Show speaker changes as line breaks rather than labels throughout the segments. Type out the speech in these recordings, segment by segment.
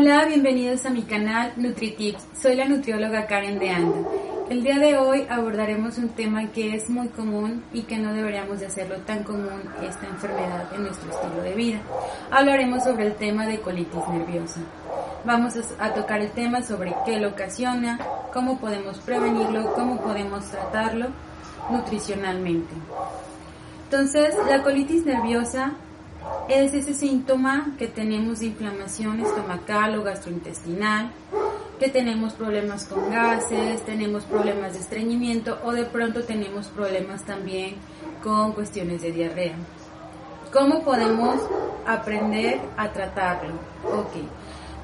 Hola, bienvenidos a mi canal NutriTips. Soy la nutrióloga Karen de Anda. El día de hoy abordaremos un tema que es muy común y que no deberíamos de hacerlo tan común esta enfermedad en nuestro estilo de vida. Hablaremos sobre el tema de colitis nerviosa. Vamos a tocar el tema sobre qué lo ocasiona, cómo podemos prevenirlo, cómo podemos tratarlo nutricionalmente. Entonces, la colitis nerviosa es ese síntoma que tenemos de inflamación estomacal o gastrointestinal, que tenemos problemas con gases, tenemos problemas de estreñimiento o de pronto tenemos problemas también con cuestiones de diarrea. ¿Cómo podemos aprender a tratarlo? Ok,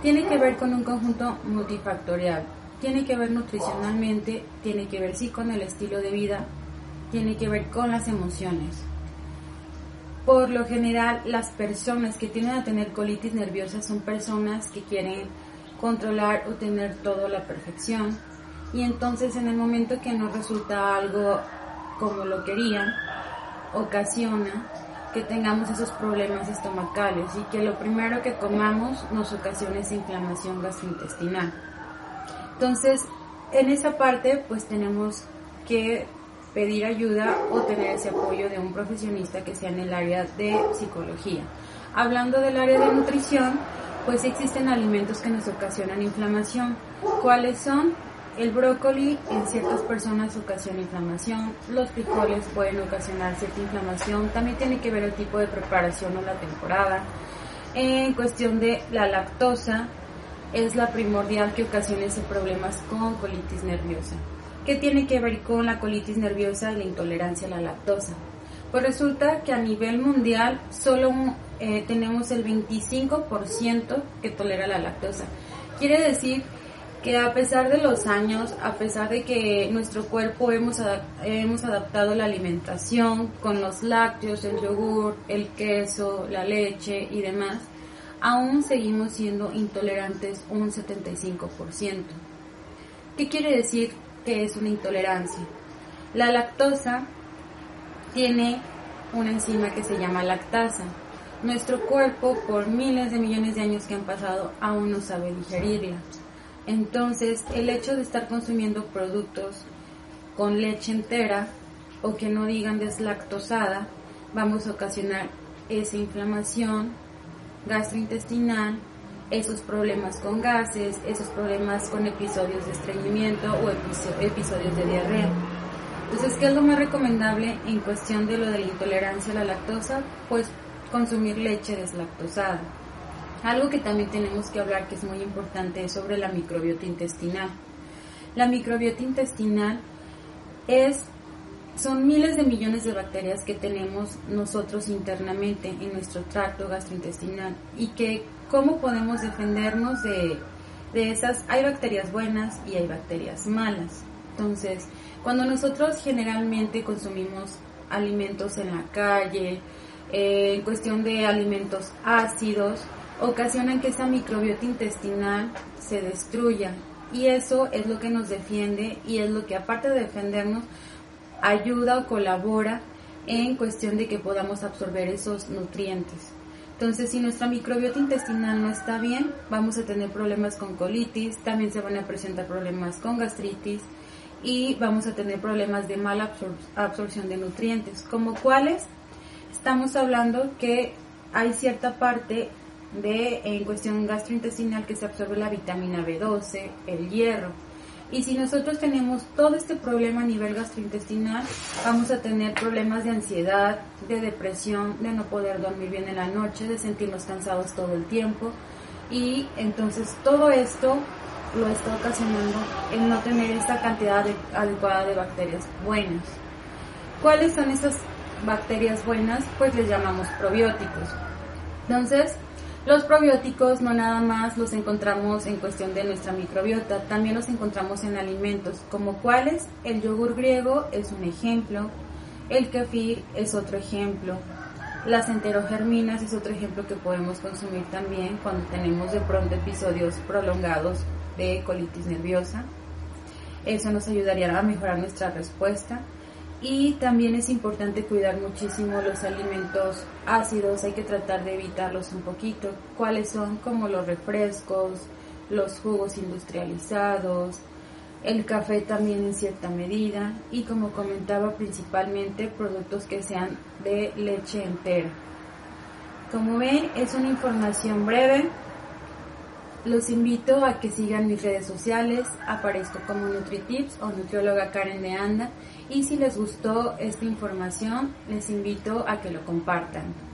tiene que ver con un conjunto multifactorial, tiene que ver nutricionalmente, tiene que ver sí con el estilo de vida, tiene que ver con las emociones. Por lo general, las personas que tienen a tener colitis nerviosa son personas que quieren controlar o tener todo la perfección. Y entonces en el momento que no resulta algo como lo querían, ocasiona que tengamos esos problemas estomacales y que lo primero que comamos nos ocasione esa inflamación gastrointestinal. Entonces, en esa parte pues tenemos que pedir ayuda o tener ese apoyo de un profesionista que sea en el área de psicología. Hablando del área de nutrición, pues existen alimentos que nos ocasionan inflamación. ¿Cuáles son? El brócoli en ciertas personas ocasiona inflamación, los frijoles pueden ocasionar cierta inflamación, también tiene que ver el tipo de preparación o la temporada. En cuestión de la lactosa, es la primordial que ocasiona problemas con colitis nerviosa. ¿Qué tiene que ver con la colitis nerviosa y la intolerancia a la lactosa? Pues resulta que a nivel mundial solo eh, tenemos el 25% que tolera la lactosa. Quiere decir que a pesar de los años, a pesar de que nuestro cuerpo hemos, hemos adaptado la alimentación con los lácteos, el yogur, el queso, la leche y demás, aún seguimos siendo intolerantes un 75%. ¿Qué quiere decir que es una intolerancia? La lactosa tiene una enzima que se llama lactasa. Nuestro cuerpo, por miles de millones de años que han pasado, aún no sabe digerirla. Entonces, el hecho de estar consumiendo productos con leche entera o que no digan deslactosada, vamos a ocasionar esa inflamación gastrointestinal, esos problemas con gases, esos problemas con episodios de estreñimiento o episodios de diarrea. Entonces, ¿qué es lo más recomendable en cuestión de lo de la intolerancia a la lactosa? Pues consumir leche deslactosada. Algo que también tenemos que hablar que es muy importante es sobre la microbiota intestinal. La microbiota intestinal es son miles de millones de bacterias que tenemos nosotros internamente en nuestro tracto gastrointestinal y que cómo podemos defendernos de, de esas hay bacterias buenas y hay bacterias malas. Entonces, cuando nosotros generalmente consumimos alimentos en la calle, eh, en cuestión de alimentos ácidos, ocasionan que esa microbiota intestinal se destruya. Y eso es lo que nos defiende y es lo que aparte de defendernos, ayuda o colabora en cuestión de que podamos absorber esos nutrientes. Entonces, si nuestra microbiota intestinal no está bien, vamos a tener problemas con colitis, también se van a presentar problemas con gastritis y vamos a tener problemas de mala absorción de nutrientes, como cuáles estamos hablando que hay cierta parte de en cuestión gastrointestinal que se absorbe la vitamina B12, el hierro. Y si nosotros tenemos todo este problema a nivel gastrointestinal, vamos a tener problemas de ansiedad, de depresión, de no poder dormir bien en la noche, de sentirnos cansados todo el tiempo. Y entonces todo esto lo está ocasionando el no tener esta cantidad adecuada de bacterias buenas. ¿Cuáles son esas bacterias buenas? Pues les llamamos probióticos. Entonces, los probióticos no nada más los encontramos en cuestión de nuestra microbiota, también los encontramos en alimentos, como cuáles el yogur griego es un ejemplo, el kefir es otro ejemplo, las enterogerminas es otro ejemplo que podemos consumir también cuando tenemos de pronto episodios prolongados de colitis nerviosa. Eso nos ayudaría a mejorar nuestra respuesta. Y también es importante cuidar muchísimo los alimentos ácidos, hay que tratar de evitarlos un poquito. ¿Cuáles son? Como los refrescos, los jugos industrializados, el café también en cierta medida y como comentaba principalmente productos que sean de leche entera. Como ven es una información breve. Los invito a que sigan mis redes sociales, aparezco como NutriTips o nutrióloga Karen de Anda y si les gustó esta información les invito a que lo compartan.